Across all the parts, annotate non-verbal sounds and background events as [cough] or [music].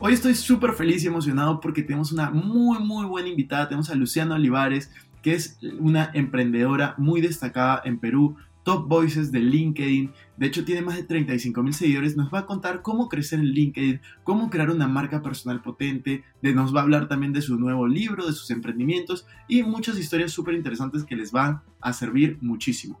Hoy estoy súper feliz y emocionado porque tenemos una muy muy buena invitada. Tenemos a Luciana Olivares, que es una emprendedora muy destacada en Perú, top voices de LinkedIn. De hecho, tiene más de 35 mil seguidores. Nos va a contar cómo crecer en LinkedIn, cómo crear una marca personal potente. De, nos va a hablar también de su nuevo libro, de sus emprendimientos y muchas historias súper interesantes que les van a servir muchísimo.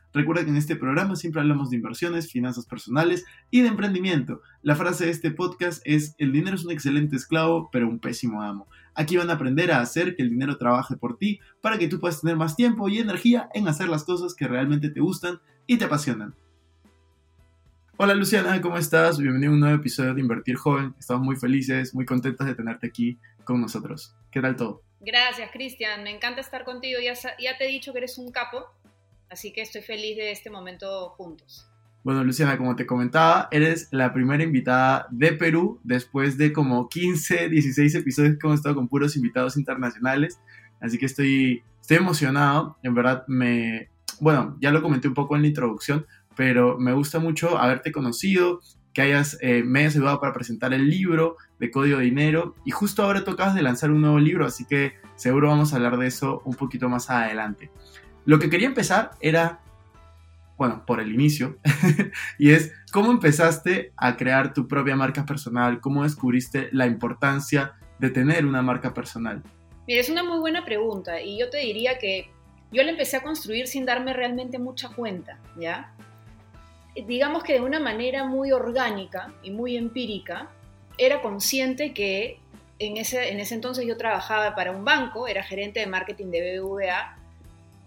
Recuerda que en este programa siempre hablamos de inversiones, finanzas personales y de emprendimiento. La frase de este podcast es, el dinero es un excelente esclavo, pero un pésimo amo. Aquí van a aprender a hacer que el dinero trabaje por ti para que tú puedas tener más tiempo y energía en hacer las cosas que realmente te gustan y te apasionan. Hola Luciana, ¿cómo estás? Bienvenido a un nuevo episodio de Invertir Joven. Estamos muy felices, muy contentos de tenerte aquí con nosotros. ¿Qué tal todo? Gracias, Cristian. Me encanta estar contigo. Ya, ya te he dicho que eres un capo, así que estoy feliz de este momento juntos. Bueno, Luciana, como te comentaba, eres la primera invitada de Perú después de como 15, 16 episodios que hemos estado con puros invitados internacionales. Así que estoy, estoy emocionado. En verdad, me. Bueno, ya lo comenté un poco en la introducción, pero me gusta mucho haberte conocido, que hayas, eh, me hayas ayudado para presentar el libro de Código de Dinero y justo ahora tocabas de lanzar un nuevo libro, así que seguro vamos a hablar de eso un poquito más adelante. Lo que quería empezar era, bueno, por el inicio, [laughs] y es cómo empezaste a crear tu propia marca personal, cómo descubriste la importancia de tener una marca personal. Mira, es una muy buena pregunta y yo te diría que yo la empecé a construir sin darme realmente mucha cuenta, ¿ya? digamos que de una manera muy orgánica y muy empírica, era consciente que en ese, en ese entonces yo trabajaba para un banco, era gerente de marketing de BBVA,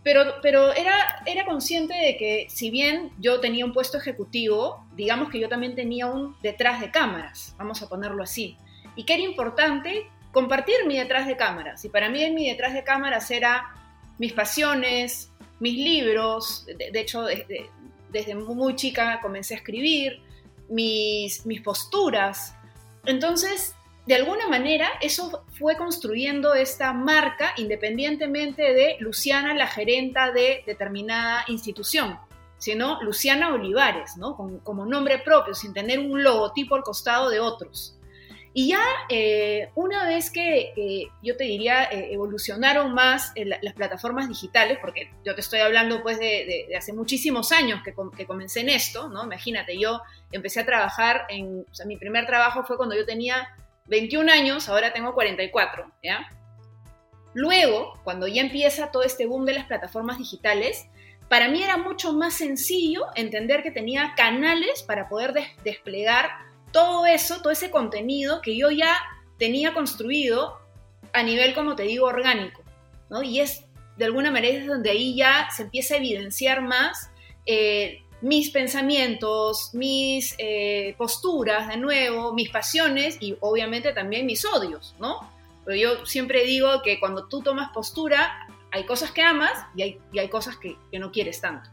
pero, pero era, era consciente de que si bien yo tenía un puesto ejecutivo, digamos que yo también tenía un detrás de cámaras, vamos a ponerlo así, y que era importante compartir mi detrás de cámaras. Y para mí mi detrás de cámaras era mis pasiones, mis libros, de, hecho desde muy chica comencé a escribir, mis, mis posturas. Entonces, de alguna manera, eso fue construyendo esta marca independientemente de Luciana, la gerenta de determinada institución, sino Luciana Olivares, ¿no? como nombre propio, sin tener un logotipo al costado de otros. Y ya eh, una vez que yo te diría eh, evolucionaron más eh, las plataformas digitales, porque yo te estoy hablando pues de, hace muchísimos años que, que, comencé en esto, ¿no? Imagínate, yo empecé a trabajar en, mi primer trabajo fue cuando yo tenía 21 años, ahora tengo 44, ¿ya? Luego, cuando ya empieza todo este boom de las plataformas digitales, para mí era mucho más sencillo entender que tenía canales para poder desplegar todo eso, todo ese contenido que yo ya tenía construido a nivel, como te digo, orgánico, ¿no? Y es, de alguna manera, es donde ahí ya se empieza a evidenciar más eh, mis pensamientos, mis eh, posturas, de nuevo, mis pasiones y obviamente también mis odios, ¿no? Pero yo siempre digo que cuando tú tomas postura, hay cosas que amas y hay, hay cosas que, que, no quieres tanto.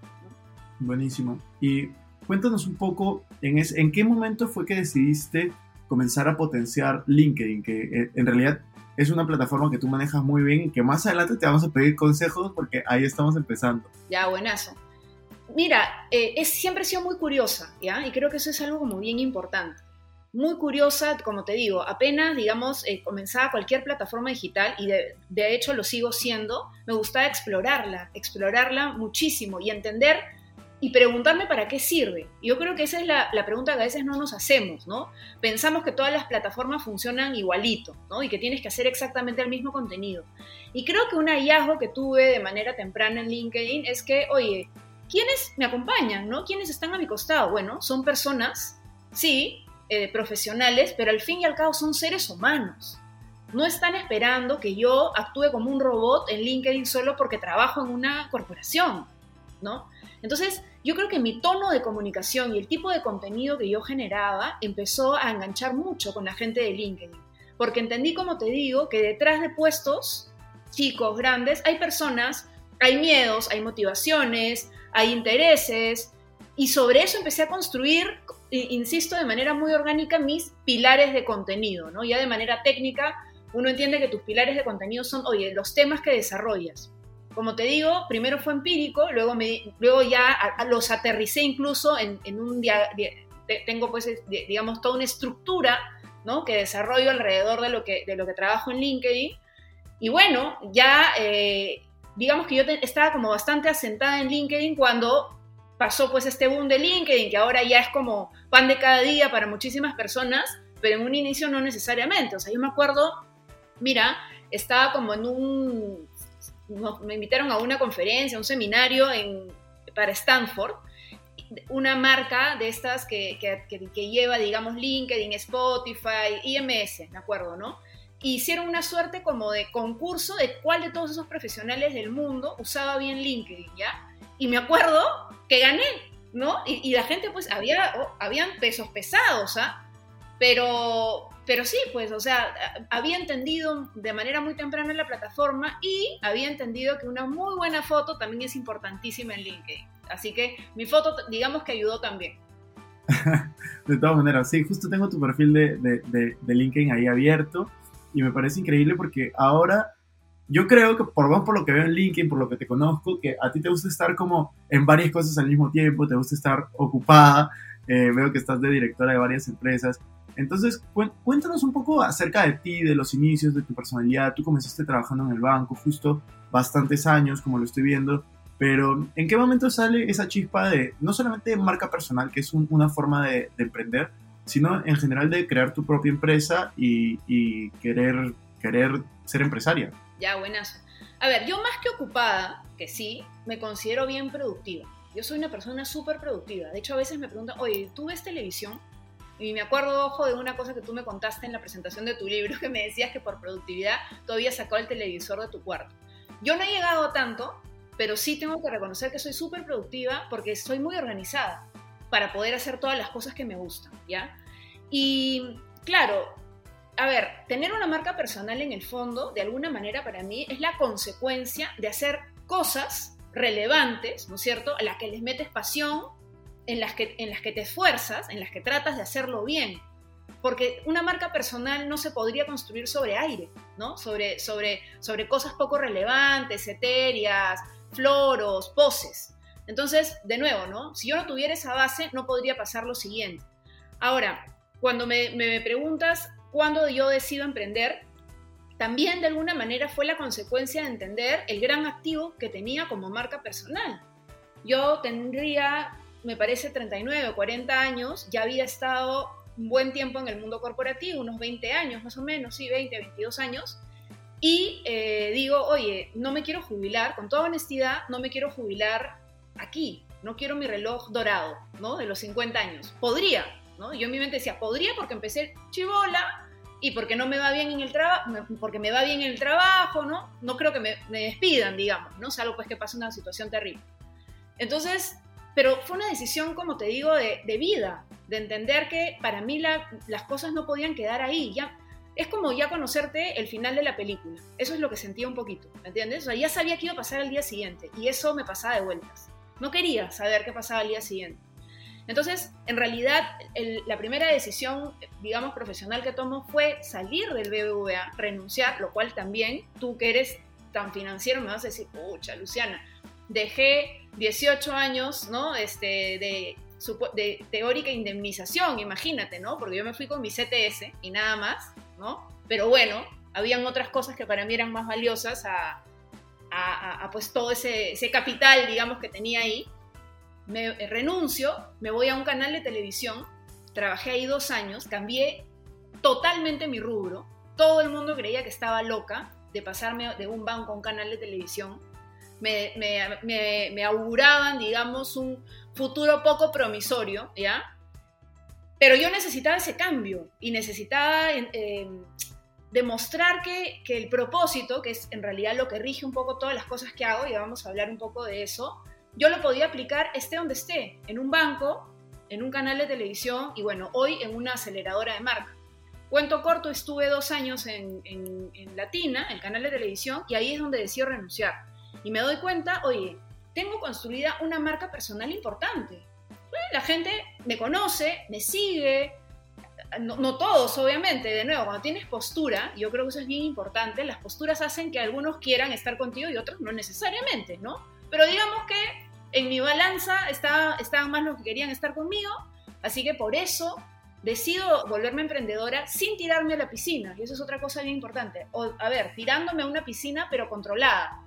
Buenísimo. Y cuéntanos un poco, en, en qué momento fue que decidiste comenzar a potenciar LinkedIn, que eh, en realidad es una plataforma que tú manejas muy bien y que más adelante te vamos a pedir consejos porque ahí estamos empezando. Ya, buenazo. Mira, eh, es, siempre he sido muy curiosa, ¿ya? Y creo que eso es algo como bien importante. Muy curiosa, como te digo, apenas, digamos, eh, comenzaba cualquier plataforma digital y de, hecho lo sigo siendo, me gustaba explorarla, explorarla muchísimo y entender y preguntarme para qué sirve. Yo creo que esa es la, pregunta que a veces no nos hacemos, ¿no? Pensamos que todas las plataformas funcionan igualito, ¿no? Y que tienes que hacer exactamente el mismo contenido. Y creo que un hallazgo que tuve de manera temprana en LinkedIn es que, oye, ¿quiénes me acompañan, ¿no? ¿Quiénes están a mi costado? Bueno, son personas, sí, eh, profesionales, pero al fin y al cabo son seres humanos. No están esperando que yo actúe como un robot en LinkedIn solo porque trabajo en una corporación, ¿no? Entonces, yo creo que mi tono de comunicación y el tipo de contenido que yo generaba empezó a enganchar mucho con la gente de LinkedIn, porque entendí, como te digo, que detrás de puestos chicos, grandes, hay personas hay miedos, hay motivaciones, hay intereses, y sobre eso empecé a construir, insisto, de manera muy orgánica mis pilares de contenido, ¿no? Ya de manera técnica, uno entiende que tus pilares de contenido son, oye, los temas que desarrollas. Como te digo, primero fue empírico, luego, luego ya los aterricé incluso en, un... tengo pues, digamos, toda una estructura ¿no? que desarrollo alrededor de lo que, de lo que trabajo en LinkedIn. Y bueno, ya eh, digamos que yo estaba como bastante asentada en LinkedIn cuando pasó pues este boom de LinkedIn, que ahora ya es como pan de cada día para muchísimas personas, pero en un inicio no necesariamente. O sea, yo me acuerdo, mira, estaba como en un, me invitaron a una conferencia, un seminario para Stanford, una marca de estas que, que, que, lleva, digamos, LinkedIn, Spotify, IMS, me acuerdo, ¿no? Hicieron una suerte como de concurso de cuál de todos esos profesionales del mundo usaba bien LinkedIn, ¿ya? Y me acuerdo que gané, ¿no? Y, la gente, pues, había, oh, habían pesos pesados, ¿ah? Pero, pero sí, pues, o sea, había entendido de manera muy temprana la plataforma y había entendido que una muy buena foto también es importantísima en LinkedIn. Así que mi foto, digamos que ayudó también. [laughs] de todas maneras, sí, justo tengo tu perfil de, de, de LinkedIn ahí abierto y me parece increíble porque ahora yo creo que por por lo que veo en LinkedIn, por lo que te conozco, que a ti te gusta estar como en varias cosas al mismo tiempo, te gusta estar ocupada, eh, veo que estás de directora de varias empresas. Entonces, cuéntanos un poco acerca de ti, de los inicios, de tu personalidad. Tú comenzaste trabajando en el banco justo bastantes años, como lo estoy viendo, pero ¿en qué momento sale esa chispa de, no solamente marca personal, que es una forma de, de emprender, sino en general de crear tu propia empresa y, querer, querer ser empresaria. Ya, buenas. A ver, yo más que ocupada, que sí, me considero bien productiva. Yo soy una persona súper productiva. De hecho, a veces me preguntan, oye, ¿tú ves televisión? Y me acuerdo, ojo, de una cosa que tú me contaste en la presentación de tu libro, que me decías que por productividad todavía sacó el televisor de tu cuarto. Yo no he llegado tanto, pero sí tengo que reconocer que soy súper productiva porque soy muy organizada para poder hacer todas las cosas que me gustan, ¿ya? Y claro, a ver, tener una marca personal en el fondo, de alguna manera para mí, es la consecuencia de hacer cosas relevantes, ¿no es cierto?, a las que les metes pasión, en las que, en las que te esfuerzas, en las que tratas de hacerlo bien. Porque una marca personal no se podría construir sobre aire, ¿no? Sobre, sobre, sobre cosas poco relevantes, etéreas, floros, poses. Entonces, de nuevo, ¿no? Si yo no tuviera esa base, no podría pasar lo siguiente. Ahora, cuando me, preguntas cuándo yo decido emprender, también de alguna manera fue la consecuencia de entender el gran activo que tenía como marca personal. Yo tendría, me parece, 39 o 40 años, ya había estado un buen tiempo en el mundo corporativo, unos 20 años más o menos, sí, 20, 22 años, y eh, digo, oye, no me quiero jubilar, con toda honestidad, no me quiero jubilar aquí, no quiero mi reloj dorado, ¿no? De los 50 años. Podría, Yo en mi mente decía, podría porque empecé chivola y porque no me va bien en el trabajo, porque me va bien en el trabajo, ¿no? No creo que me, despidan, digamos, ¿no? Salvo pues que pase una situación terrible. Entonces, pero fue una decisión, como te digo, de, vida, de entender que para mí las cosas no podían quedar ahí, ya es como ya conocerte el final de la película. Eso es lo que sentía un poquito, ¿me entiendes? O sea, ya sabía que iba a pasar el día siguiente y eso me pasaba de vueltas. No quería saber qué pasaba el día siguiente. Entonces, en realidad, la primera decisión, digamos, profesional que tomo fue salir del BBVA, renunciar, lo cual también tú que eres tan financiero me vas a decir, pucha, Luciana, dejé 18 años, ¿no? Este, de, teórica indemnización, imagínate, ¿no? Porque yo me fui con mi CTS y nada más, ¿no? Pero bueno, habían otras cosas que para mí eran más valiosas a, a, pues todo ese, capital, digamos, que tenía ahí. Me renuncio, me voy a un canal de televisión, trabajé ahí dos años, cambié totalmente mi rubro. Todo el mundo creía que estaba loca de pasarme de un banco a un canal de televisión. Me, me, auguraban, digamos, un futuro poco promisorio, ¿ya? Pero yo necesitaba ese cambio y necesitaba eh, demostrar que, que, el propósito, que es en realidad lo que rige un poco todas las cosas que hago, y vamos a hablar un poco de eso, yo lo podía aplicar esté donde esté, en un banco, en un canal de televisión y bueno, hoy en una aceleradora de marca. Cuento corto, estuve dos años en, en, Latina, el canal de televisión, y ahí es donde decido renunciar. y me doy cuenta, oye, tengo construida una marca personal importante. La gente me conoce, me sigue, no, todos, obviamente, de nuevo, cuando tienes postura, yo creo que eso es bien importante, las posturas hacen que algunos quieran estar contigo y otros no necesariamente, ¿no? Pero digamos que en mi balanza está, estaban más los que querían estar conmigo, así que por eso decido volverme emprendedora sin tirarme a la piscina, y eso es otra cosa bien importante. O, a ver, tirándome a una piscina, pero controlada,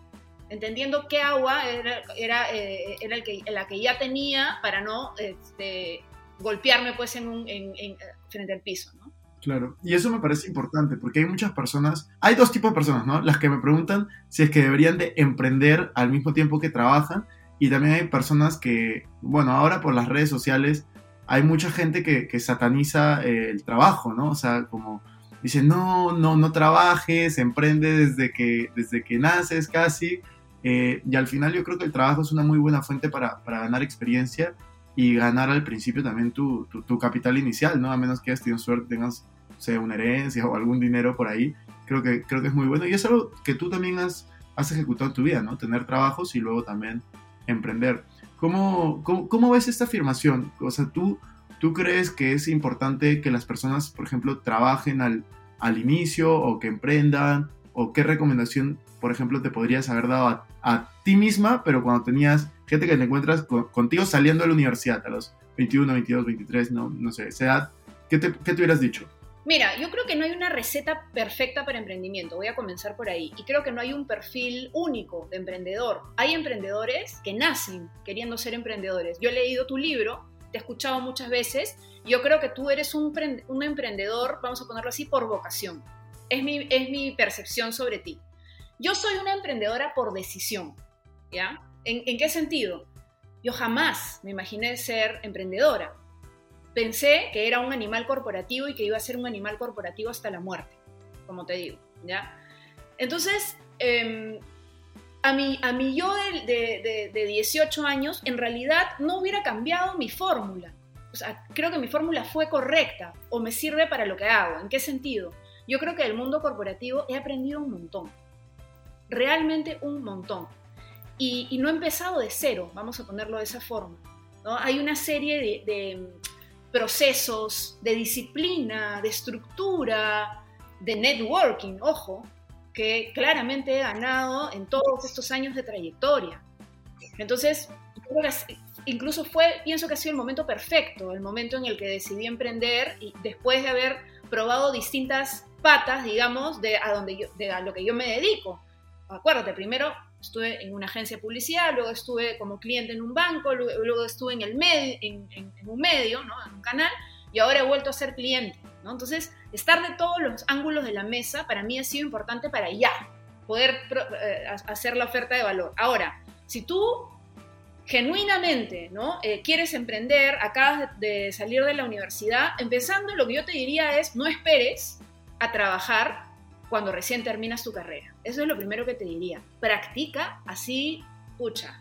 entendiendo qué agua era, era, eh, era el que, la que ya tenía para no este, golpearme pues en un, en, frente al piso, ¿no? Claro, y eso me parece importante porque hay muchas personas, hay dos tipos de personas, ¿no? Las que me preguntan si es que deberían de emprender al mismo tiempo que trabajan y también hay personas que, bueno, ahora por las redes sociales hay mucha gente que, que sataniza eh, el trabajo, ¿no? O sea, como dice, no, no, no trabajes, emprende desde que, desde que naces casi. Eh, y al final yo creo que el trabajo es una muy buena fuente para, para ganar experiencia y ganar al principio también tu, tu, capital inicial, ¿no? A menos que hayas tenido suerte, tengas, sea, una herencia o algún dinero por ahí. Creo que, creo que es muy bueno. Y es algo que tú también has, has ejecutado en tu vida, ¿no? Tener trabajos y luego también emprender. ¿Cómo, cómo, cómo ves esta afirmación? O sea, ¿tú, ¿tú crees que es importante que las personas, por ejemplo, trabajen al, al inicio o que emprendan? ¿O qué recomendación, por ejemplo, te podrías haber dado a, a ti misma, pero cuando tenías gente que te encuentras contigo saliendo de la universidad a los 21, 22, 23, no, no sé, esa edad, ¿qué te, ¿qué te hubieras dicho? Mira, yo creo que no hay una receta perfecta para emprendimiento, voy a comenzar por ahí, y creo que no hay un perfil único de emprendedor. Hay emprendedores que nacen queriendo ser emprendedores. Yo he leído tu libro, te he escuchado muchas veces, yo creo que tú eres un, un emprendedor, vamos a ponerlo así, por vocación. Es mi, es mi percepción sobre ti. Yo soy una emprendedora por decisión, ¿ya? ¿En, qué sentido? Yo jamás me imaginé ser emprendedora. Pensé que era un animal corporativo y que iba a ser un animal corporativo hasta la muerte, como te digo, ¿ya? Entonces, em, a, mí, a mí yo de, de, 18 años, en realidad no hubiera cambiado mi fórmula. O sea, creo que mi fórmula fue correcta o me sirve para lo que hago. ¿En qué sentido? Yo creo que del mundo corporativo he aprendido un montón. Realmente un montón. Y, no he empezado de cero, vamos a ponerlo de esa forma. ¿no? Hay una serie de, procesos, de disciplina, de estructura, de networking, ojo, que claramente he ganado en todos estos años de trayectoria. Entonces, incluso fue, pienso que ha sido el momento perfecto, el momento en el que decidí emprender y después de haber probado distintas patas, digamos, de a, donde yo, de a lo que yo me dedico. Acuérdate, primero estuve en una agencia de publicidad, luego estuve como cliente en un banco, luego, estuve en, el medio, en, un medio, ¿no? en un canal, y ahora he vuelto a ser cliente. ¿no? Entonces, estar de todos los ángulos de la mesa para mí ha sido importante para ya poder eh, hacer la oferta de valor. Ahora, si tú genuinamente ¿no? Eh, quieres emprender, acabas de salir de la universidad, empezando, lo que yo te diría es, no esperes a trabajar cuando recién terminas tu carrera. Eso es lo primero que te diría. Practica así, pucha,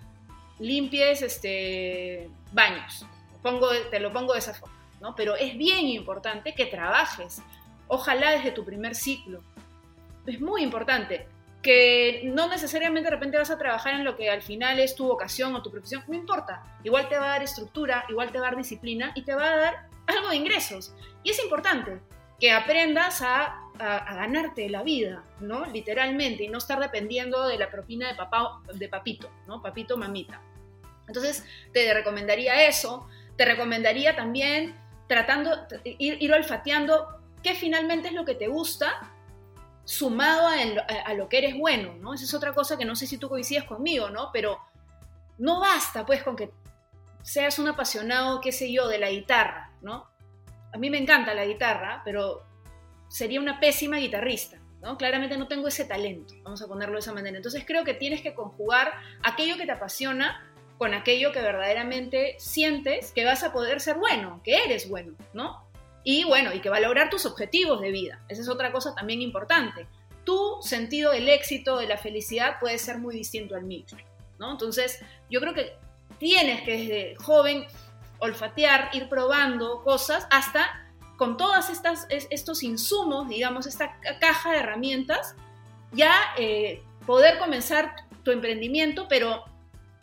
limpies este, baños. Pongo, te lo pongo de esa forma, ¿no? Pero es bien importante que trabajes. Ojalá desde tu primer ciclo. Es muy importante que no necesariamente de repente vas a trabajar en lo que al final es tu vocación o tu profesión, no importa. Igual te va a dar estructura, igual te va a dar disciplina y te va a dar algo de ingresos. Y es importante que aprendas a a, ganarte la vida, ¿no? Literalmente, y no estar dependiendo de la propina de, papá, de papito, ¿no? Papito, mamita. Entonces, te recomendaría eso. Te recomendaría también tratando, ir, olfateando qué finalmente es lo que te gusta, sumado a, lo que eres bueno, ¿no? Esa es otra cosa que no sé si tú coincides conmigo, ¿no? Pero no basta, pues, con que seas un apasionado, qué sé yo, de la guitarra, ¿no? A mí me encanta la guitarra, pero sería una pésima guitarrista. ¿no? Claramente no tengo ese talento, vamos a ponerlo de esa manera. Entonces creo que tienes que conjugar aquello que te apasiona con aquello que verdaderamente sientes que vas a poder ser bueno, que eres bueno, ¿no? Y bueno, y que va a lograr tus objetivos de vida. Esa es otra cosa también importante. Tu sentido del éxito, de la felicidad puede ser muy distinto al mío, ¿no? Entonces, yo creo que tienes que desde joven olfatear, ir probando cosas hasta con todos estos insumos, digamos, esta caja de herramientas, ya eh, poder comenzar tu emprendimiento, pero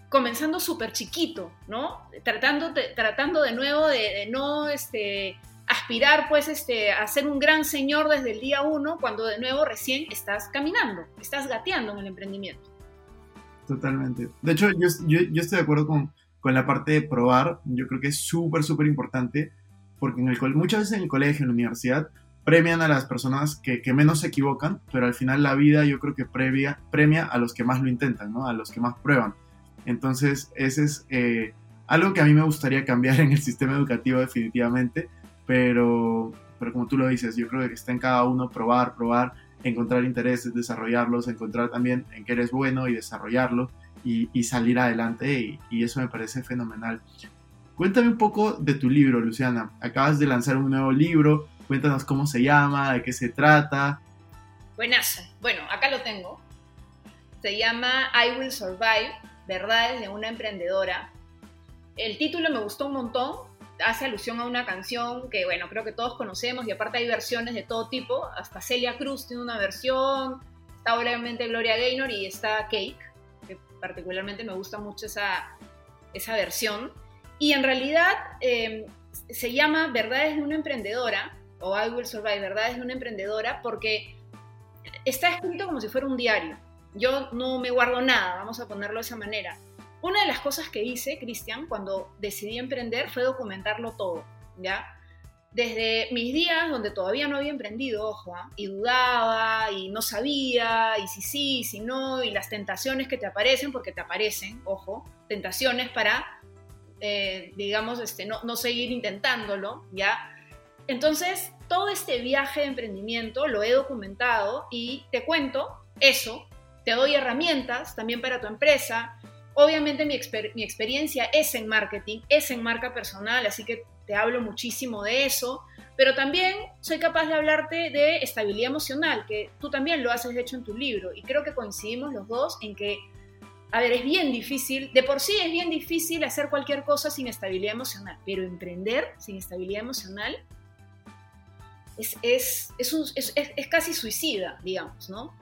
comenzando súper chiquito, ¿no? Tratando, tratando de nuevo de, no este, aspirar pues este, a ser un gran señor desde el día uno, cuando de nuevo recién estás caminando, estás gateando en el emprendimiento. Totalmente. De hecho, yo, yo, estoy de acuerdo con, con, la parte de probar. Yo creo que es súper, súper importante porque en el, muchas veces en el colegio, en la universidad, premian a las personas que, que, menos se equivocan, pero al final la vida yo creo que previa, premia a los que más lo intentan, ¿no? A los que más prueban. Entonces, ese es eh, algo que a mí me gustaría cambiar en el sistema educativo definitivamente, pero, pero como tú lo dices, yo creo que está en cada uno probar, probar, encontrar intereses, desarrollarlos, encontrar también en qué eres bueno y desarrollarlo y, y salir adelante y, y, eso me parece fenomenal. Cuéntame un poco de tu libro, Luciana. Acabas de lanzar un nuevo libro, cuéntanos cómo se llama, de qué se trata. Buenazo. Bueno, acá lo tengo. Se llama I Will Survive, verdades de una emprendedora. El título me gustó un montón, hace alusión a una canción que, bueno, creo que todos conocemos y aparte hay versiones de todo tipo, hasta Celia Cruz tiene una versión, está obviamente Gloria Gaynor y está Cake, que particularmente me gusta mucho esa, esa versión. Y en realidad em, se llama Verdades de una emprendedora, o I Will Survive, Verdades de una emprendedora, porque está escrito como si fuera un diario yo no me guardo nada, vamos a ponerlo de esa manera. Una de las cosas que hice, Cristian, cuando decidí emprender fue documentarlo todo, ¿ya? Desde mis días donde todavía no había emprendido, ojo, ¿ah? y dudaba, y no sabía, y si sí, y si no, y las tentaciones que te aparecen, porque te aparecen, ojo, tentaciones para, eh, digamos, este, no, no seguir intentándolo, ¿ya? Entonces, todo este viaje de emprendimiento lo he documentado y te cuento eso te doy herramientas también para tu empresa. Obviamente mi, experiencia es en marketing, es en marca personal, así que te hablo muchísimo de eso, pero también soy capaz de hablarte de estabilidad emocional, que tú también lo haces de hecho en tu libro, y creo que coincidimos los dos en que, a ver, es bien difícil, de por sí es bien difícil hacer cualquier cosa sin estabilidad emocional, pero emprender sin estabilidad emocional es, es, es casi suicida, digamos, ¿no?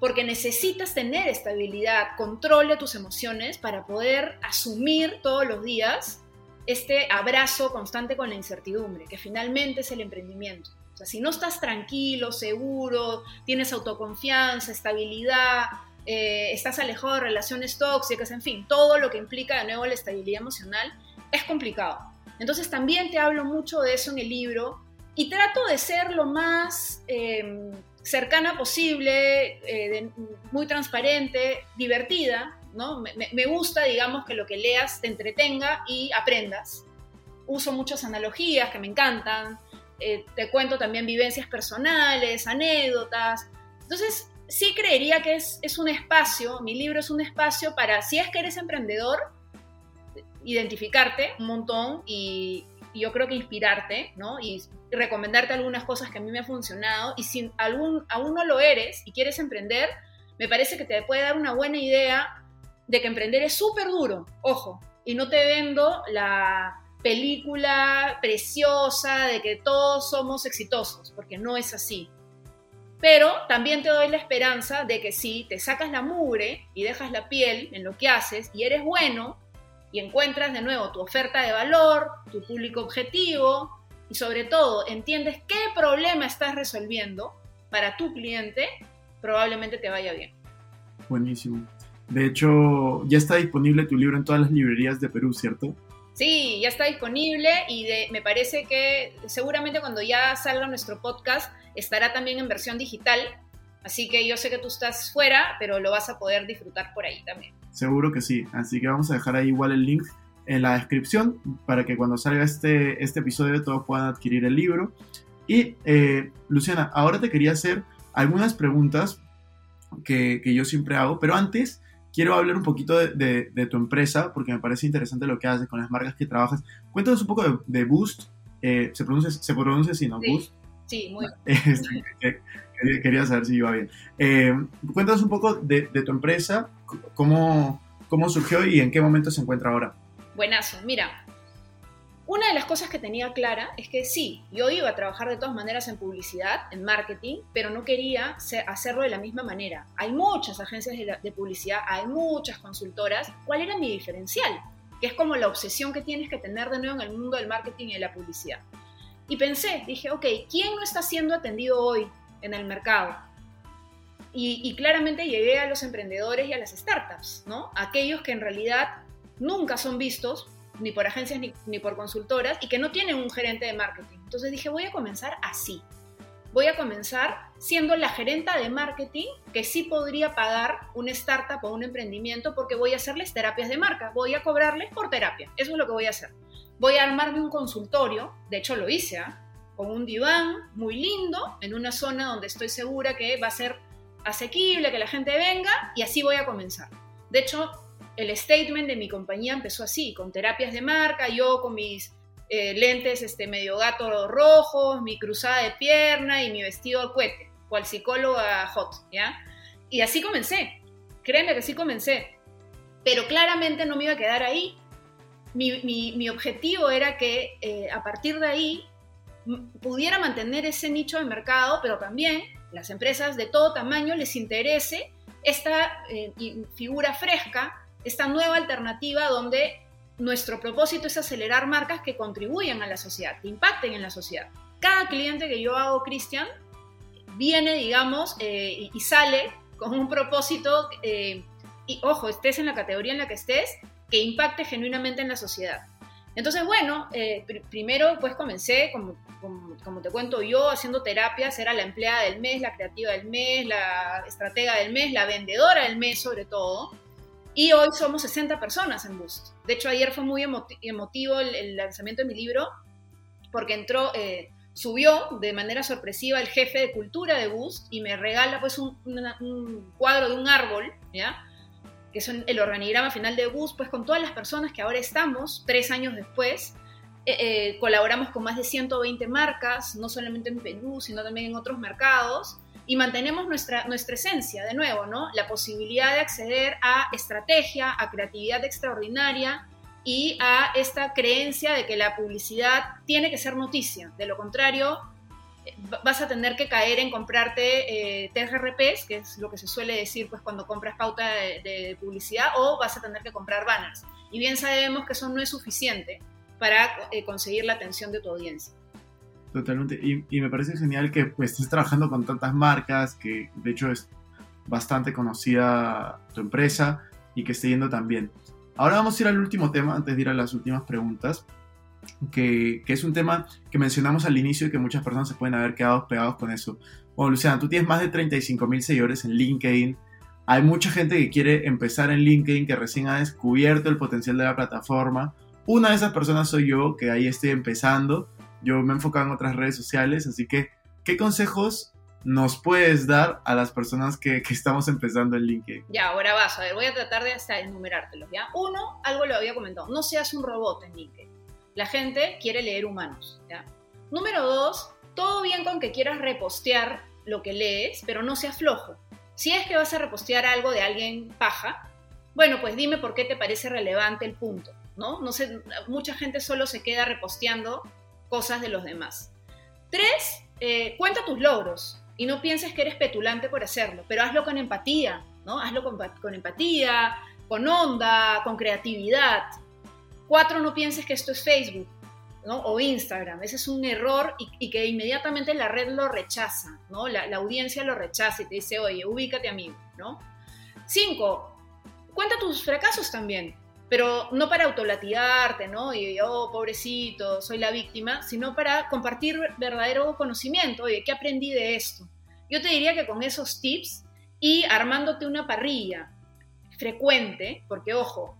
porque necesitas tener estabilidad, control de tus emociones para poder asumir todos los días este abrazo constante con la incertidumbre, que finalmente es el emprendimiento. O sea, si no estás tranquilo, seguro, tienes autoconfianza, estabilidad, eh, estás alejado de relaciones tóxicas, en fin, todo lo que implica de nuevo la estabilidad emocional, es complicado. Entonces también te hablo mucho de eso en el libro y trato de ser lo más eh, cercana posible, eh, muy transparente, divertida, ¿no? Me, gusta, digamos, que lo que leas te entretenga y aprendas. Uso muchas analogías que me encantan, eh, te cuento también vivencias personales, anécdotas. Entonces, sí creería que es, un espacio, mi libro es un espacio para, si es que eres emprendedor, identificarte un montón y, y yo creo que inspirarte, ¿no? Y recomendarte algunas cosas que a mí me han funcionado. Y si algún, aún no lo eres y quieres emprender, me parece que te puede dar una buena idea de que emprender es súper duro, ojo, y no te vendo la película preciosa de que todos somos exitosos, porque no es así. Pero también te doy la esperanza de que si te sacas la mugre y dejas la piel en lo que haces y eres bueno, y encuentras de nuevo tu oferta de valor, tu público objetivo y sobre todo entiendes qué problema estás resolviendo para tu cliente, probablemente te vaya bien. Buenísimo. De hecho, ya está disponible tu libro en todas las librerías de Perú, ¿cierto? Sí, ya está disponible y me parece que seguramente cuando ya salga nuestro podcast estará también en versión digital. Así que yo sé que tú estás fuera, pero lo vas a poder disfrutar por ahí también. Seguro que sí. Así que vamos a dejar ahí igual el link en la descripción para que cuando salga este, este episodio todos puedan adquirir el libro. Y eh, Luciana, ahora te quería hacer algunas preguntas que, que, yo siempre hago, pero antes quiero hablar un poquito de, de, tu empresa porque me parece interesante lo que haces con las marcas que trabajas. Cuéntanos un poco de, Boost. Eh, ¿se, pronuncia, ¿Se pronuncia así, no? Sí, Boost. Sí, muy bien. quería saber si iba bien. Eh, cuéntanos un poco de, tu empresa, cómo, cómo surgió y en qué momento se encuentra ahora. Buenazo, mira. Una de las cosas que tenía clara es que sí, yo iba a trabajar de todas maneras en publicidad, en marketing, pero no quería hacerlo de la misma manera. Hay muchas agencias de, publicidad, hay muchas consultoras. ¿Cuál era mi diferencial? Que es como la obsesión que tienes que tener de nuevo en el mundo del marketing y de la publicidad. Y pensé, dije, ok, ¿quién no está siendo atendido hoy en el mercado? Y, claramente llegué a los emprendedores y a las startups, ¿no? Aquellos que en realidad nunca son vistos ni por agencias ni, por consultoras, y que no tienen un gerente de marketing. Entonces dije, voy a comenzar así. Voy a comenzar siendo la gerenta de marketing que sí podría pagar una startup o un emprendimiento porque voy a hacerles terapias de marca, voy a cobrarles por terapia. Eso es lo que voy a hacer. Voy a armarme un consultorio, de hecho lo hice, ¿ah? con un diván muy lindo en una zona donde estoy segura que va a ser asequible, que la gente venga y así voy a comenzar. De hecho, el statement de mi compañía empezó así, con terapias de marca, yo con mis eh, lentes este, medio gato rojos, mi cruzada de pierna y mi vestido de cohete, cual psicóloga hot, ¿ya? Y así comencé, créeme que sí comencé, pero claramente no me iba a quedar ahí. Mi, objetivo era que eh, a partir de ahí pudiera mantener ese nicho de mercado, pero también las empresas de todo tamaño les interese esta eh, figura fresca esta nueva alternativa donde nuestro propósito es acelerar marcas que contribuyan a la sociedad, que impacten en la sociedad. Cada cliente que yo hago, Cristian, viene, digamos, eh, y, sale con un propósito, y ojo, estés en la categoría en la que estés, que impacte genuinamente en la sociedad. Entonces, bueno, eh, primero pues comencé, como, te cuento yo, haciendo terapias, era la empleada del mes, la creativa del mes, la estratega del mes, la vendedora del mes sobre todo. Y hoy somos 60 personas en Boost. De hecho, ayer fue muy emotivo el, lanzamiento de mi libro porque entró, eh, subió de manera sorpresiva el jefe de cultura de Boost y me regala pues un, cuadro de un árbol, ¿ya? Que es el organigrama final de Boost, pues con todas las personas que ahora estamos, tres años después, eh, eh, colaboramos con más de 120 marcas, no solamente en Perú, sino también en otros mercados y mantenemos nuestra, nuestra esencia, de nuevo, ¿no? La posibilidad de acceder a estrategia, a creatividad extraordinaria y a esta creencia de que la publicidad tiene que ser noticia. De lo contrario, vas a tener que caer en comprarte eh, TRPs, que es lo que se suele decir pues, cuando compras pauta de, publicidad, o vas a tener que comprar banners. Y bien sabemos que eso no es suficiente para eh, conseguir la atención de tu audiencia. Totalmente. Y, me parece genial que pues, estés trabajando con tantas marcas, que de hecho es bastante conocida tu empresa y que esté yendo tan bien. Ahora vamos a ir al último tema, antes de ir a las últimas preguntas, que, que es un tema que mencionamos al inicio y que muchas personas se pueden haber quedado pegados con eso. Bueno, Luciana, tú tienes más de 35 mil seguidores en LinkedIn. Hay mucha gente que quiere empezar en LinkedIn, que recién ha descubierto el potencial de la plataforma. Una de esas personas soy yo, que ahí estoy empezando yo me he enfocado en otras redes sociales, así que, ¿qué consejos nos puedes dar a las personas que, estamos empezando en LinkedIn? Ya, ahora vas, a ver, voy a tratar de hasta enumerártelos, ¿ya? Uno, algo lo había comentado, no seas un robot en LinkedIn. La gente quiere leer humanos. Número dos, todo bien con que quieras repostear lo que lees, pero no seas flojo. Si es que vas a repostear algo de alguien paja, bueno, pues dime por qué te parece relevante el punto, ¿no? No sé, mucha gente solo se queda reposteando cosas de los demás. Tres, eh, cuenta tus logros y no pienses que eres petulante por hacerlo, pero hazlo con empatía, ¿no? Hazlo con, empatía, con onda, con creatividad. Cuatro, no pienses que esto es Facebook. O Instagram. Ese es un error y, que inmediatamente la red lo rechaza, ¿no? La, la, audiencia lo rechaza y te dice, oye, ubícate amigo, ¿no? Cinco, cuenta tus fracasos también pero no para autolatigarte, ¿no? Y, oh, pobrecito, soy la víctima, sino para compartir verdadero conocimiento. Oye, ¿qué aprendí de esto? Yo te diría que con esos tips y armándote una parrilla frecuente, porque ojo,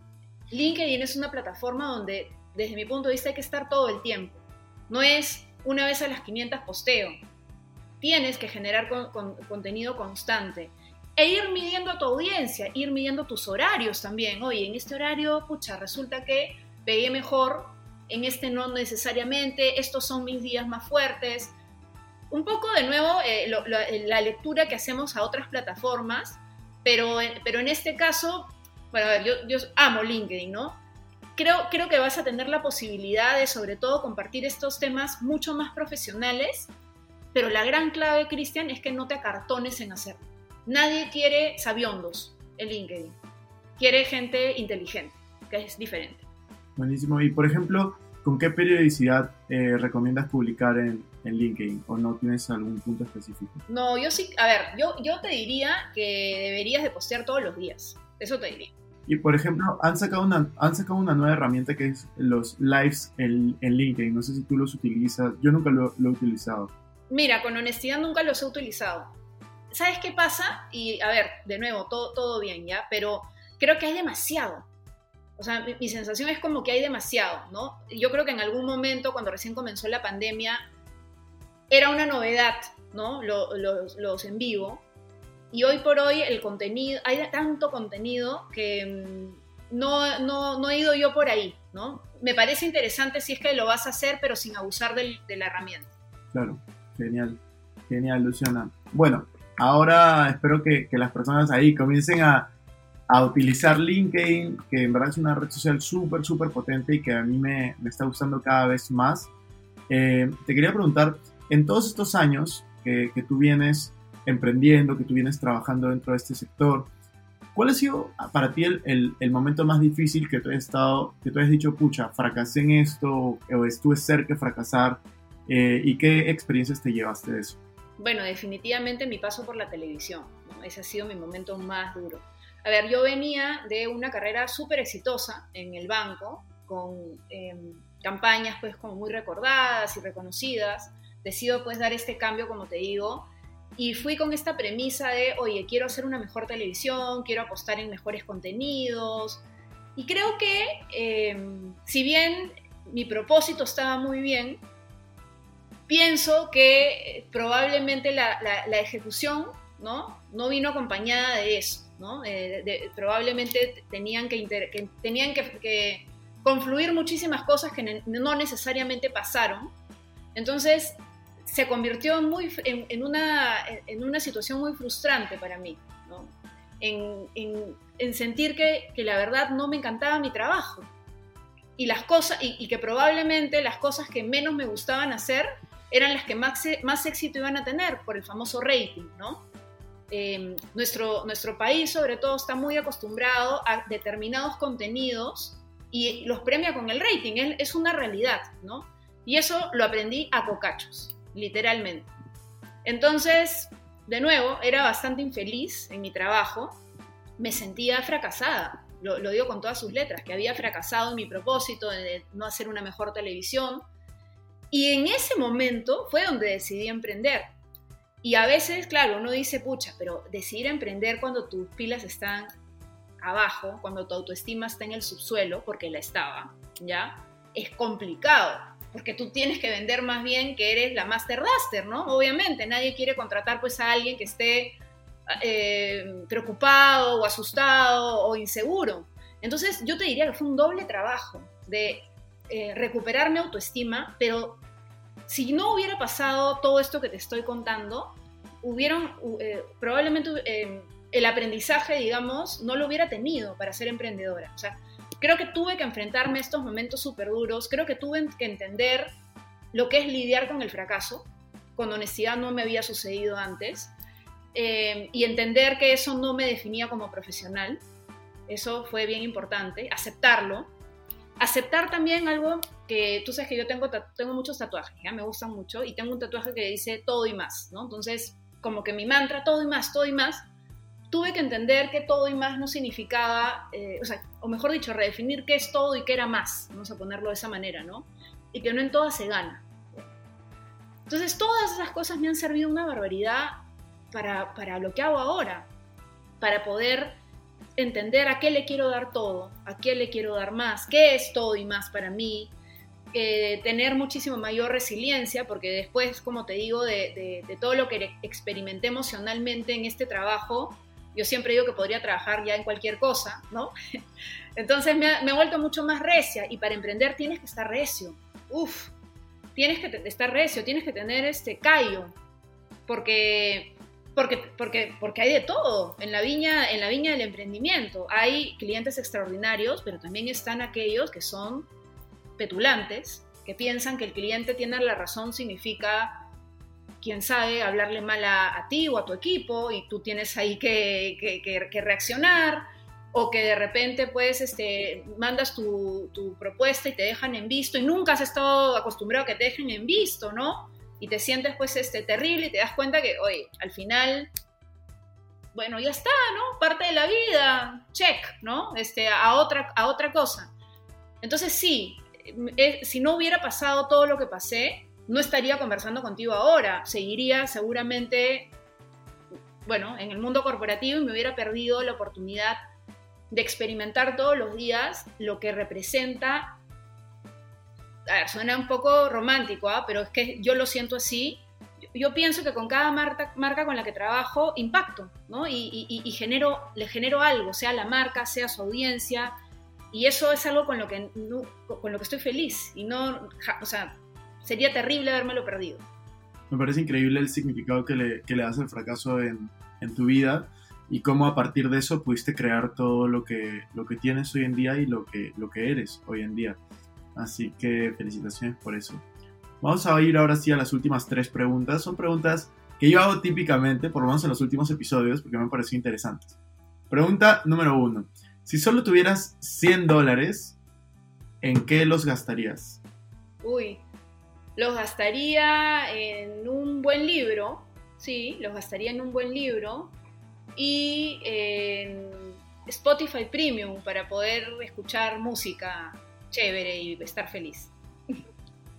LinkedIn es una plataforma donde desde mi punto de vista hay que estar todo el tiempo. No es una vez a las 500 posteo. Tienes que generar contenido constante e ir midiendo a tu audiencia, ir midiendo tus horarios también. Oye, en este horario, pucha, resulta que pegué mejor, en este no necesariamente, estos son mis días más fuertes. Un poco de nuevo eh, la lectura que hacemos a otras plataformas, pero, pero en este caso, bueno, yo, yo amo LinkedIn, ¿no? creo, creo que vas a tener la posibilidad de sobre todo compartir estos temas mucho más profesionales, pero la gran clave, Cristian, es que no te acartones en hacerlo. Nadie quiere sabiondos en LinkedIn, quiere gente inteligente, que es diferente. Buenísimo. Y por ejemplo, ¿con qué periodicidad eh, recomiendas publicar en, en, LinkedIn o no tienes algún punto específico? No, yo sí, a ver, yo, yo te diría que deberías de postear todos los días, eso te diría. Y por ejemplo, han sacado una, han sacado una nueva herramienta que es los lives en, en LinkedIn. No sé si tú los utilizas. Yo nunca lo, lo, he utilizado. Mira, con honestidad nunca los he utilizado. ¿Sabes qué pasa? Y a ver, de nuevo, todo, todo bien, ¿ya? Pero creo que hay demasiado. O sea, mi, mi, sensación es como que hay demasiado, ¿no? Yo creo que en algún momento, cuando recién comenzó la pandemia, era una novedad, ¿no? Los, los, los en vivo. Y hoy por hoy el contenido, hay tanto contenido que mm, no, no, no, he ido yo por ahí, ¿no? Me parece interesante si es que lo vas a hacer, pero sin abusar del, de la herramienta. Claro, genial, genial, Luciana. Bueno, ahora espero que, que las personas ahí comiencen a, a, utilizar LinkedIn, que en verdad es una red social súper, súper potente y que a mí me, me está gustando cada vez más. Eh, te quería preguntar, en todos estos años que, que tú vienes emprendiendo, que tú vienes trabajando dentro de este sector. ¿Cuál ha sido para ti el, el, el momento más difícil que tú has estado, que tú has dicho, pucha, fracasé en esto o estuve cerca de fracasar? Eh, ¿Y qué experiencias te llevaste de eso? Bueno, definitivamente mi paso por la televisión. ¿no? Ese ha sido mi momento más duro. A ver, yo venía de una carrera súper exitosa en el banco, con eh, campañas pues como muy recordadas y reconocidas. Decido pues dar este cambio, como te digo, y fui con esta premisa de, oye, quiero hacer una mejor televisión, quiero apostar en mejores contenidos. Y creo que, eh, si bien mi propósito estaba muy bien, pienso que probablemente la, ejecución ¿no? no vino acompañada de eso. ¿no? Eh, de, probablemente tenían, que tenían que, que, confluir muchísimas cosas que no necesariamente pasaron. Entonces, se convirtió en, una, en, una, situación muy frustrante para mí, en, en, sentir que, que, la verdad no me encantaba mi trabajo y, las cosas, y, que probablemente las cosas que menos me gustaban hacer eran las que más, más éxito iban a tener por el famoso rating. Eh, nuestro, nuestro país sobre todo está muy acostumbrado a determinados contenidos y los premia con el rating, es, una realidad. Y eso lo aprendí a cocachos literalmente. Entonces, de nuevo, era bastante infeliz en mi trabajo, me sentía fracasada, lo, lo, digo con todas sus letras, que había fracasado en mi propósito de no hacer una mejor televisión. Y en ese momento fue donde decidí emprender. Y a veces, claro, uno dice, pucha, pero decidir emprender cuando tus pilas están abajo, cuando tu autoestima está en el subsuelo, porque la estaba, ¿ya? Es complicado porque tú tienes que vender más bien que eres la Master Duster, ¿no? Obviamente, nadie quiere contratar pues a alguien que esté eh, preocupado o asustado o inseguro. Entonces yo te diría que fue un doble trabajo de eh, recuperar mi autoestima, pero si no hubiera pasado todo esto que te estoy contando, hubieron, eh, probablemente eh, el aprendizaje, digamos, no lo hubiera tenido para ser emprendedora. O sea, creo que tuve que enfrentarme a estos momentos súper duros, creo que tuve que entender lo que es lidiar con el fracaso, con honestidad no me había sucedido antes, eh, y entender que eso no me definía como profesional, eso fue bien importante, aceptarlo, aceptar también algo que tú sabes que yo tengo, tengo muchos tatuajes, ¿ya? me gustan mucho, y tengo un tatuaje que dice todo y más, ¿no? Entonces, como que mi mantra, todo y más, todo y más, tuve que entender que todo y más no significaba, eh, o sea, o mejor dicho, redefinir qué es todo y qué era más, vamos a ponerlo de esa manera, ¿no? Y que no en todas se gana. Entonces, todas esas cosas me han servido una barbaridad para, para lo que hago ahora, para poder entender a qué le quiero dar todo, a qué le quiero dar más, qué es todo y más para mí, eh, tener muchísimo mayor resiliencia, porque después, como te digo, de, de, de, todo lo que experimenté emocionalmente en este trabajo, yo siempre digo que podría trabajar ya en cualquier cosa, ¿no? [laughs] Entonces me, ha, he vuelto mucho más recia y para emprender tienes que estar recio. Uf, tienes que estar recio, tienes que tener este callo, porque, Porque, porque, porque hay de todo en la, viña, en la viña del emprendimiento. Hay clientes extraordinarios, pero también están aquellos que son petulantes, que piensan que el cliente tiene la razón significa, quién sabe, hablarle mal a, ti o a tu equipo y tú tienes ahí que, que, reaccionar o que de repente pues este, mandas tu, tu, propuesta y te dejan en visto y nunca has estado acostumbrado a que te dejen en visto, ¿no? y te sientes pues este, terrible y te das cuenta que, oye, al final, bueno, ya está, ¿no? Parte de la vida, check, ¿no? Este, a, otra, a otra cosa. Entonces sí, eh, si no hubiera pasado todo lo que pasé, no estaría conversando contigo ahora, seguiría seguramente, bueno, en el mundo corporativo y me hubiera perdido la oportunidad de experimentar todos los días lo que representa a suena un poco romántico, ¿ah? pero es que yo lo siento así. Yo, pienso que con cada marca, con la que trabajo impacto, ¿no? Y, genero, le genero algo, sea la marca, sea su audiencia, y eso es algo con lo que, con lo que estoy feliz, y no, o sea, sería terrible lo perdido. Me parece increíble el significado que le, que le das al fracaso en, en, tu vida y cómo a partir de eso pudiste crear todo lo que, lo que tienes hoy en día y lo que, lo que eres hoy en día. Así que felicitaciones por eso. Vamos a ir ahora sí a las últimas tres preguntas. Son preguntas que yo hago típicamente, por lo menos en los últimos episodios, porque me han parecido interesantes. Pregunta número uno. Si solo tuvieras 100 dólares, ¿en qué los gastarías? Uy, los gastaría en un buen libro, sí, los gastaría en un buen libro y en Spotify Premium para poder escuchar música chévere y estar feliz.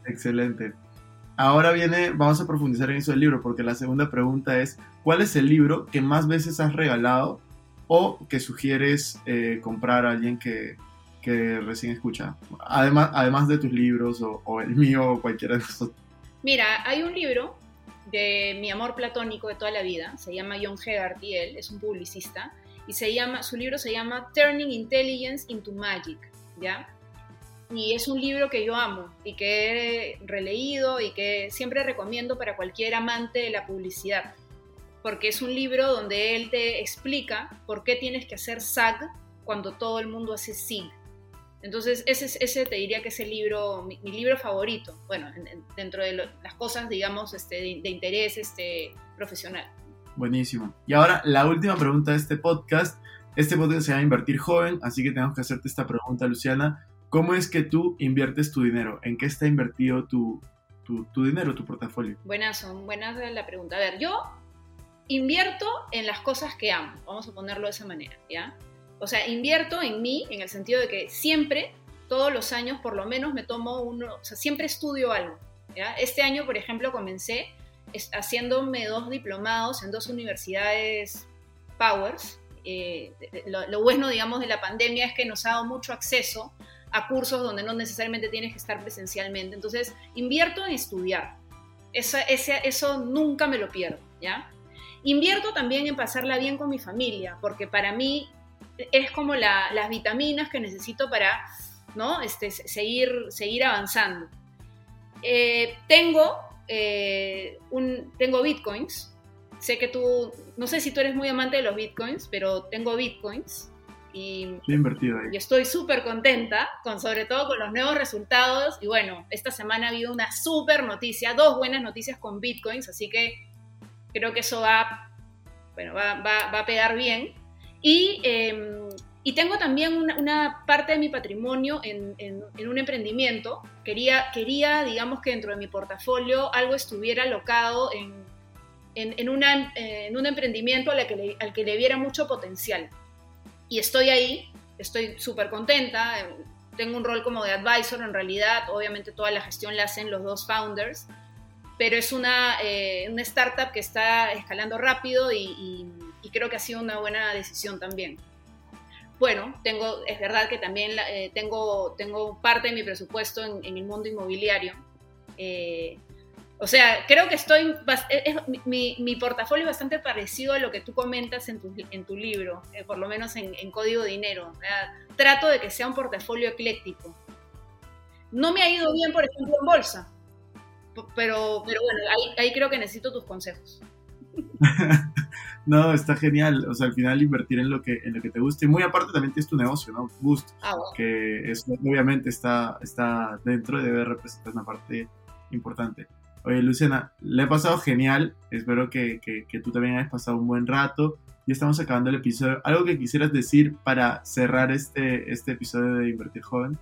Excelente. Ahora viene, vamos a profundizar en eso del libro, porque la segunda pregunta es, ¿cuál es el libro que más veces has regalado o que sugieres eh, comprar a alguien que, que, recién escucha? Además, además de tus libros o, el mío o cualquiera de esos. Mira, hay un libro de mi amor platónico de toda la vida, se llama John Hegarty, él es un publicista, y se llama, su libro se llama Turning Intelligence into Magic, ¿ya? y es un libro que yo amo y que he releído y que siempre recomiendo para cualquier amante de la publicidad, porque es un libro donde él te explica por qué tienes que hacer SAG cuando todo el mundo hace SIG. Entonces, ese, ese te diría que es el libro, mi, libro favorito, bueno, dentro de las cosas, digamos, este, de, interés este, profesional. Buenísimo. Y ahora, la última pregunta de este podcast. Este podcast se llama Invertir Joven, así que tenemos que hacerte esta pregunta, Luciana. ¿Cómo es que tú inviertes tu dinero? ¿En qué está invertido tu, tu, dinero, tu portafolio? Buenas, buenas la pregunta. A ver, yo invierto en las cosas que amo, vamos a ponerlo de esa manera, ¿ya? O sea, invierto en mí en el sentido de que siempre, todos los años, por lo menos me tomo uno, o sea, siempre estudio algo, ¿ya? Este año, por ejemplo, comencé haciéndome dos diplomados en dos universidades Powers. Eh, lo, lo, bueno, digamos, de la pandemia es que nos ha dado mucho acceso a cursos donde no necesariamente tienes que estar presencialmente. Entonces, invierto en estudiar. Eso, eso nunca me lo pierdo, ¿ya? Invierto también en pasarla bien con mi familia, porque para mí es como las vitaminas que necesito para ¿no? este, seguir, seguir avanzando. Eh, tengo, eh, un, tengo bitcoins. Sé que tú, no sé si tú eres muy amante de los bitcoins, pero tengo bitcoins. Y, estoy súper contenta, con, sobre todo con los nuevos resultados. Y bueno, esta semana ha habido una súper noticia, dos buenas noticias con bitcoins, así que creo que eso va, bueno, va, va, a pegar bien. Y, em, y tengo también una, parte de mi patrimonio en, en, un emprendimiento. Quería, quería, digamos que dentro de mi portafolio algo estuviera alocado en, en, una, en un emprendimiento al que, le, al que le viera mucho potencial y estoy ahí, estoy súper contenta, tengo un rol como de advisor en realidad, obviamente toda la gestión la hacen los dos founders, pero es una, eh, una startup que está escalando rápido y, creo que ha sido una buena decisión también. Bueno, tengo, es verdad que también eh, tengo, tengo parte de mi presupuesto en, en el mundo inmobiliario. Eh, o sea, creo que estoy, mi, portafolio es bastante parecido a lo que tú comentas en tu, en tu libro, eh, por lo menos en, Código Dinero. trato de que sea un portafolio ecléctico. No me ha ido bien, por ejemplo, en bolsa, pero, pero bueno, ahí, creo que necesito tus consejos. [laughs] [laughs] No, está genial. O sea, al final invertir en lo que, en lo que te guste. Y muy aparte también tienes tu negocio, ¿no? Boost. Ah, bueno. Que es, obviamente está, está dentro y debe representar una parte importante. Oye, Luciana, le he pasado genial. Espero que, que, que tú también hayas pasado un buen rato. Y estamos acabando el episodio. ¿Algo que quisieras decir para cerrar este, este episodio de Invertir Joven?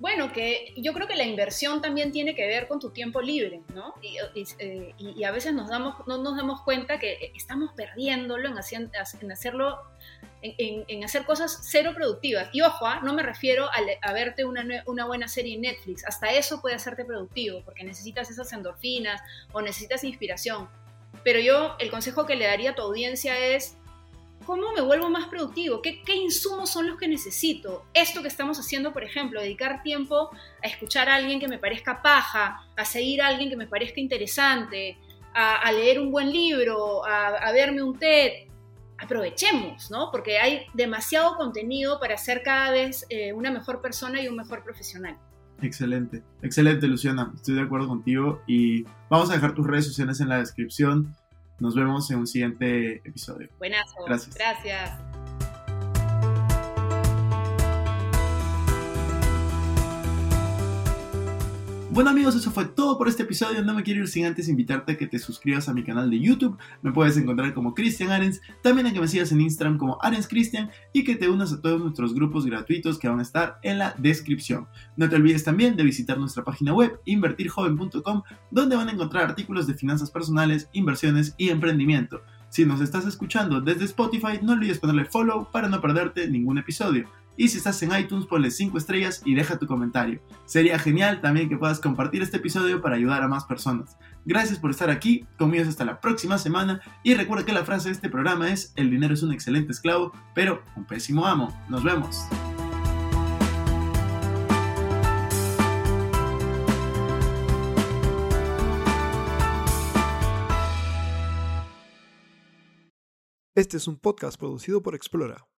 Bueno, que yo creo que la inversión también tiene que ver con tu tiempo libre, ¿no? Y, eh, a veces nos damos, no nos damos cuenta que estamos perdiéndolo en, hacer, en hacerlo, en, hacer cosas cero productivas. Y ojo, ¿eh? no me refiero a, a verte una, una, buena serie en Netflix. Hasta eso puede hacerte productivo, porque necesitas esas endorfinas o necesitas inspiración. Pero yo, el consejo que le daría a tu audiencia es ¿Cómo me vuelvo más productivo? ¿Qué, ¿Qué, insumos son los que necesito? Esto que estamos haciendo, por ejemplo, dedicar tiempo a escuchar a alguien que me parezca paja, a seguir a alguien que me parezca interesante, a, leer un buen libro, a, a, verme un TED. Aprovechemos, ¿no? Porque hay demasiado contenido para ser cada vez eh, una mejor persona y un mejor profesional. Excelente, excelente Luciana, estoy de acuerdo contigo y vamos a dejar tus redes sociales en la descripción nos vemos en un siguiente episodio. Buenazo. Gracias. Gracias. Bueno amigos, eso fue todo por este episodio. No me quiero ir sin antes invitarte a que te suscribas a mi canal de YouTube. Me puedes encontrar como Cristian Arens. También a que me sigas en Instagram como Arens Cristian y que te unas a todos nuestros grupos gratuitos que van a estar en la descripción. No te olvides también de visitar nuestra página web invertirjoven.com donde van a encontrar artículos de finanzas personales, inversiones y emprendimiento. Si nos estás escuchando desde Spotify, no olvides ponerle follow para no perderte ningún episodio. Y si estás en iTunes, ponle 5 estrellas y deja tu comentario. Sería genial también que puedas compartir este episodio para ayudar a más personas. Gracias por estar aquí, conmigo hasta la próxima semana y recuerda que la frase de este programa es, el dinero es un excelente esclavo, pero un pésimo amo. Nos vemos. Este es un podcast producido por Explora.